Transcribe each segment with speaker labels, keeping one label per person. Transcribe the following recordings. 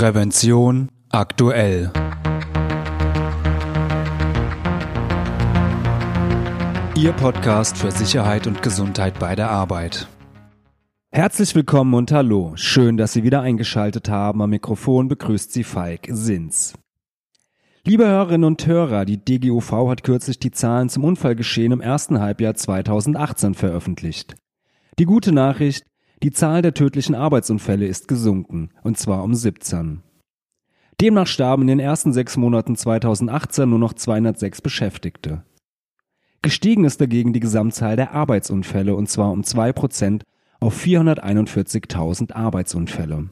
Speaker 1: Prävention aktuell. Ihr Podcast für Sicherheit und Gesundheit bei der Arbeit.
Speaker 2: Herzlich willkommen und hallo. Schön, dass Sie wieder eingeschaltet haben. Am Mikrofon begrüßt Sie Falk Sins. Liebe Hörerinnen und Hörer, die DGUV hat kürzlich die Zahlen zum Unfallgeschehen im ersten Halbjahr 2018 veröffentlicht. Die gute Nachricht, die Zahl der tödlichen Arbeitsunfälle ist gesunken, und zwar um 17. Demnach starben in den ersten sechs Monaten 2018 nur noch 206 Beschäftigte. Gestiegen ist dagegen die Gesamtzahl der Arbeitsunfälle, und zwar um zwei Prozent auf 441.000 Arbeitsunfälle.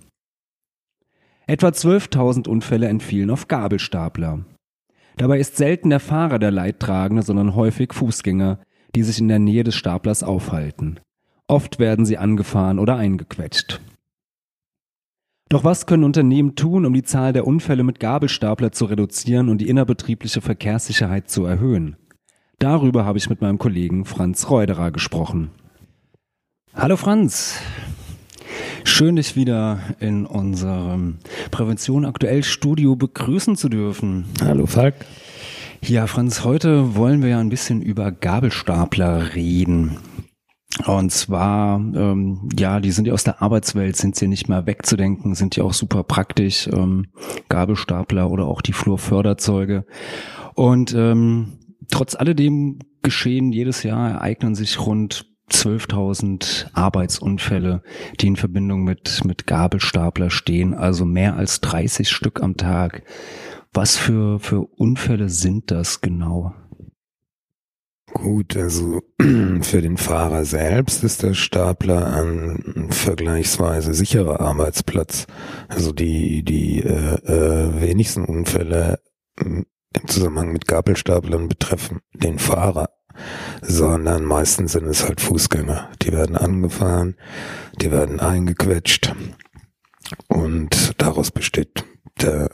Speaker 2: Etwa 12.000 Unfälle entfielen auf Gabelstapler. Dabei ist selten der Fahrer der Leidtragende, sondern häufig Fußgänger, die sich in der Nähe des Staplers aufhalten. Oft werden sie angefahren oder eingequetscht. Doch was können Unternehmen tun, um die Zahl der Unfälle mit Gabelstapler zu reduzieren und die innerbetriebliche Verkehrssicherheit zu erhöhen? Darüber habe ich mit meinem Kollegen Franz Reuderer gesprochen. Hallo Franz. Schön, dich wieder in unserem Prävention aktuell Studio begrüßen zu dürfen.
Speaker 3: Hallo Falk.
Speaker 2: Ja, Franz, heute wollen wir ja ein bisschen über Gabelstapler reden. Und zwar, ähm, ja, die sind ja aus der Arbeitswelt, sind sie nicht mehr wegzudenken, sind ja auch super praktisch, ähm, Gabelstapler oder auch die Flurförderzeuge. Und ähm, trotz alledem geschehen jedes Jahr ereignen sich rund 12.000 Arbeitsunfälle, die in Verbindung mit, mit Gabelstapler stehen, also mehr als 30 Stück am Tag. Was für, für Unfälle sind das genau?
Speaker 3: Gut, also für den Fahrer selbst ist der Stapler ein vergleichsweise sicherer Arbeitsplatz. Also die, die äh, äh, wenigsten Unfälle im Zusammenhang mit Gabelstaplern betreffen den Fahrer, sondern meistens sind es halt Fußgänger. Die werden angefahren, die werden eingequetscht und daraus besteht der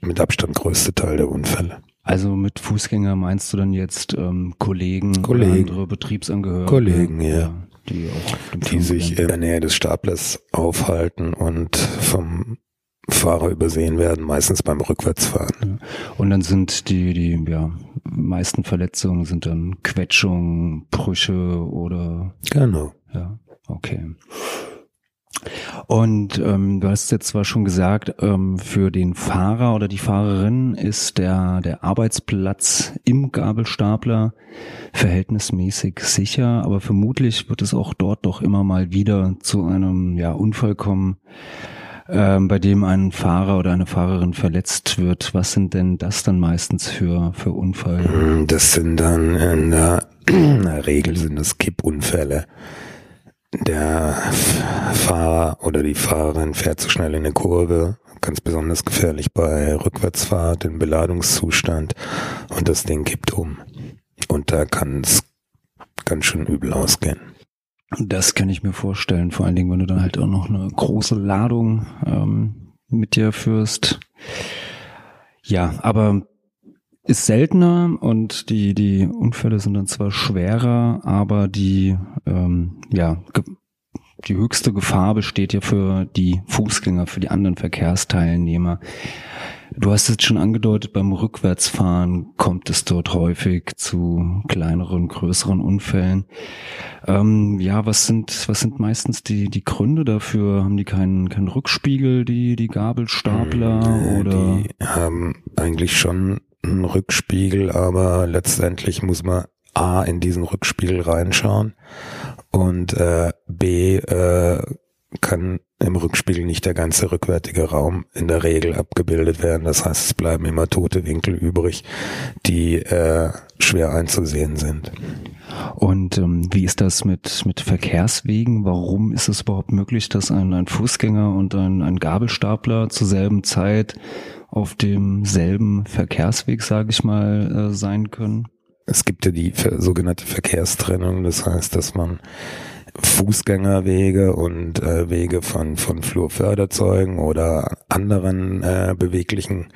Speaker 3: mit Abstand größte Teil der Unfälle.
Speaker 2: Also mit Fußgänger meinst du dann jetzt ähm, Kollegen,
Speaker 3: Kollegen,
Speaker 2: andere Betriebsangehörige?
Speaker 3: Kollegen, ja. ja
Speaker 2: die
Speaker 3: die sich in der Nähe des Staplers aufhalten und vom Fahrer übersehen werden, meistens beim Rückwärtsfahren.
Speaker 2: Und dann sind die, die ja, meisten Verletzungen sind dann Quetschungen, Brüche oder
Speaker 3: Genau.
Speaker 2: Ja, okay. Und ähm, du hast jetzt zwar schon gesagt, ähm, für den Fahrer oder die Fahrerin ist der, der Arbeitsplatz im Gabelstapler verhältnismäßig sicher, aber vermutlich wird es auch dort doch immer mal wieder zu einem ja, Unfall kommen, ähm, bei dem ein Fahrer oder eine Fahrerin verletzt wird. Was sind denn das dann meistens für, für Unfall?
Speaker 3: Das sind dann in der, in der Regel sind das Kippunfälle der Fahrer oder die Fahrerin fährt zu schnell in eine Kurve, ganz besonders gefährlich bei Rückwärtsfahrt im Beladungszustand und das Ding kippt um. Und da kann es ganz schön übel ausgehen.
Speaker 2: Das kann ich mir vorstellen, vor allen Dingen, wenn du dann halt auch noch eine große Ladung ähm, mit dir führst. Ja, aber ist seltener und die, die Unfälle sind dann zwar schwerer, aber die, ähm, ja, die höchste Gefahr besteht ja für die Fußgänger, für die anderen Verkehrsteilnehmer. Du hast es schon angedeutet, beim Rückwärtsfahren kommt es dort häufig zu kleineren, größeren Unfällen. Ähm, ja, was sind, was sind meistens die, die Gründe dafür? Haben die keinen, keinen Rückspiegel, die, die Gabelstapler
Speaker 3: Äh,
Speaker 2: oder?
Speaker 3: Die haben eigentlich schon einen Rückspiegel, aber letztendlich muss man A in diesen Rückspiegel reinschauen und äh, B äh, kann im Rückspiegel nicht der ganze rückwärtige Raum in der Regel abgebildet werden. Das heißt, es bleiben immer tote Winkel übrig, die äh, schwer einzusehen sind.
Speaker 2: Und ähm, wie ist das mit, mit Verkehrswegen? Warum ist es überhaupt möglich, dass ein, ein Fußgänger und ein, ein Gabelstapler zur selben Zeit auf demselben Verkehrsweg, sage ich mal, äh, sein können?
Speaker 3: Es gibt ja die sogenannte Verkehrstrennung, das heißt, dass man Fußgängerwege und äh, Wege von, von Flurförderzeugen oder anderen äh, beweglichen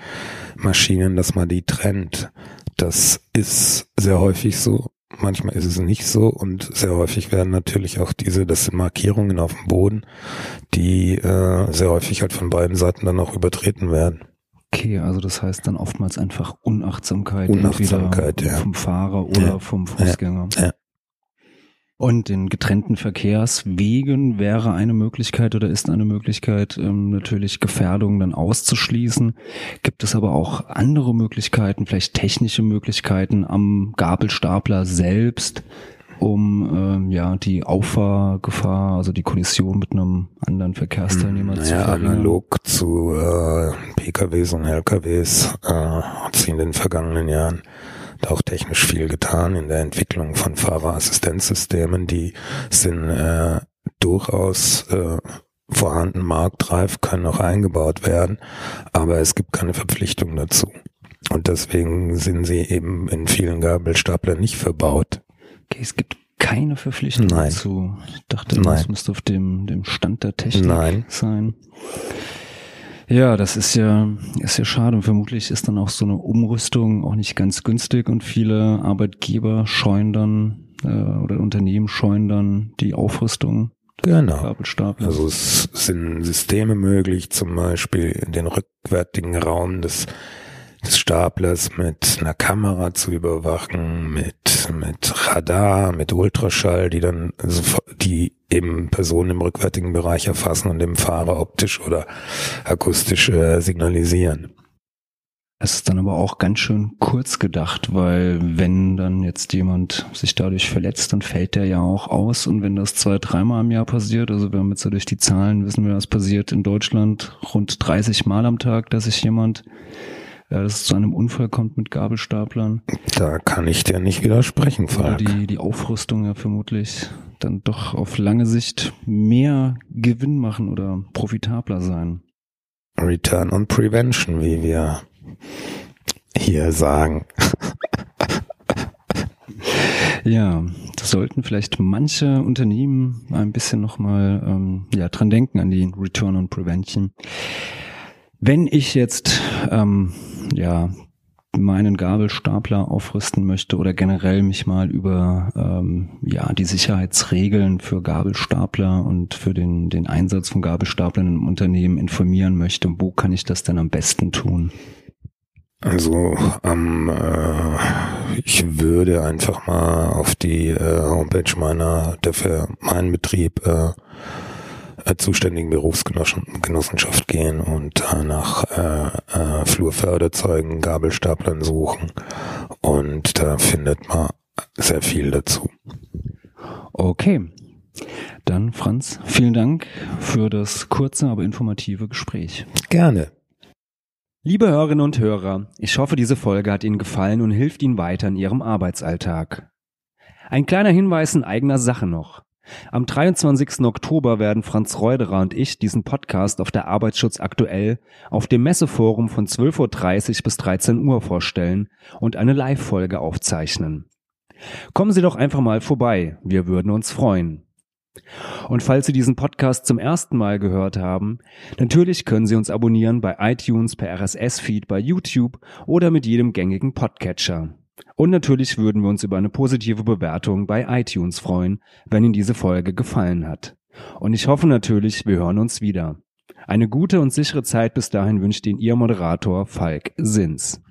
Speaker 3: Maschinen, dass man die trennt. Das ist sehr häufig so manchmal ist es nicht so und sehr häufig werden natürlich auch diese, das sind Markierungen auf dem Boden, die äh, sehr häufig halt von beiden Seiten dann auch übertreten werden.
Speaker 2: Okay, also das heißt dann oftmals einfach Unachtsamkeit,
Speaker 3: Unachtsamkeit ja.
Speaker 2: vom Fahrer oder
Speaker 3: Ja.
Speaker 2: vom Fußgänger.
Speaker 3: Ja.
Speaker 2: Und den getrennten Verkehrswegen wäre eine Möglichkeit oder ist eine Möglichkeit, ähm, natürlich Gefährdungen dann auszuschließen. Gibt es aber auch andere Möglichkeiten, vielleicht technische Möglichkeiten am Gabelstapler selbst, um ähm, ja die Auffahrgefahr, also die Kollision mit einem anderen Verkehrsteilnehmer zu
Speaker 3: Naja,
Speaker 2: verringern?
Speaker 3: analog zu äh, PKWs und LKWs äh, hat in den vergangenen Jahren da auch technisch viel getan in der Entwicklung von Fahrerassistenzsystemen. Die sind äh, durchaus äh, vorhanden, marktreif, können auch eingebaut werden, aber es gibt keine Verpflichtung dazu. Und deswegen sind sie eben in vielen Gabelstaplern nicht verbaut.
Speaker 2: Okay, es gibt keine Verpflichtung
Speaker 3: Nein.
Speaker 2: dazu. Ich dachte,
Speaker 3: Nein.
Speaker 2: das müsste auf dem, dem Stand der Technik
Speaker 3: Nein.
Speaker 2: sein. Ja, das ist ja, ist ja schade. Und vermutlich ist dann auch so eine Umrüstung auch nicht ganz günstig und viele Arbeitgeber scheuen dann äh, oder Unternehmen scheuen dann die Aufrüstung des
Speaker 3: Genau. Also es sind Systeme möglich, zum Beispiel den rückwärtigen Raum des, des Staplers mit einer Kamera zu überwachen, mit, mit Radar, mit Ultraschall, die dann, die eben Personen im rückwärtigen Bereich erfassen und dem Fahrer optisch oder akustisch äh, signalisieren.
Speaker 2: Es ist dann aber auch ganz schön kurz gedacht, weil wenn dann jetzt jemand sich dadurch verletzt, dann fällt der ja auch aus. Und wenn das zwei, dreimal im Jahr passiert, also wir haben jetzt so durch die Zahlen, wissen wir, was passiert in Deutschland rund 30 Mal am Tag, dass sich jemand, es zu einem Unfall kommt mit Gabelstaplern.
Speaker 3: Da kann ich dir nicht widersprechen, Falk.
Speaker 2: die, die Aufrüstung ja vermutlich dann doch auf lange Sicht mehr Gewinn machen oder profitabler sein.
Speaker 3: Return on Prevention, wie wir hier sagen.
Speaker 2: Ja, das sollten vielleicht manche Unternehmen ein bisschen nochmal ähm, ja, dran denken an die Return on Prevention. Wenn ich jetzt ähm, ja meinen Gabelstapler aufrüsten möchte oder generell mich mal über ähm, ja die Sicherheitsregeln für Gabelstapler und für den den Einsatz von Gabelstaplern im Unternehmen informieren möchte, wo kann ich das denn am besten tun?
Speaker 3: Also ähm, äh, ich würde einfach mal auf die äh, Homepage meiner der für meinen Betrieb äh, zuständigen Berufsgenossenschaft gehen und äh, nach äh, äh, Flurförderzeugen, Gabelstaplern suchen und da findet man sehr viel dazu.
Speaker 2: Okay. Dann Franz, vielen Dank für das kurze, aber informative Gespräch.
Speaker 3: Gerne.
Speaker 2: Liebe Hörerinnen und Hörer, ich hoffe, diese Folge hat Ihnen gefallen und hilft Ihnen weiter in Ihrem Arbeitsalltag. Ein kleiner Hinweis in eigener Sache noch. Am 23. Oktober werden Franz Reuderer und ich diesen Podcast auf der Arbeitsschutz aktuell auf dem Messeforum von 12.30 Uhr bis 13 Uhr vorstellen und eine Live-Folge aufzeichnen. Kommen Sie doch einfach mal vorbei, wir würden uns freuen. Und falls Sie diesen Podcast zum ersten Mal gehört haben, natürlich können Sie uns abonnieren bei iTunes, per RSS-Feed, bei YouTube oder mit jedem gängigen Podcatcher. Und natürlich würden wir uns über eine positive Bewertung bei iTunes freuen, wenn Ihnen diese Folge gefallen hat. Und ich hoffe natürlich, wir hören uns wieder. Eine gute und sichere Zeit bis dahin wünscht Ihnen Ihr Moderator Falk Sins.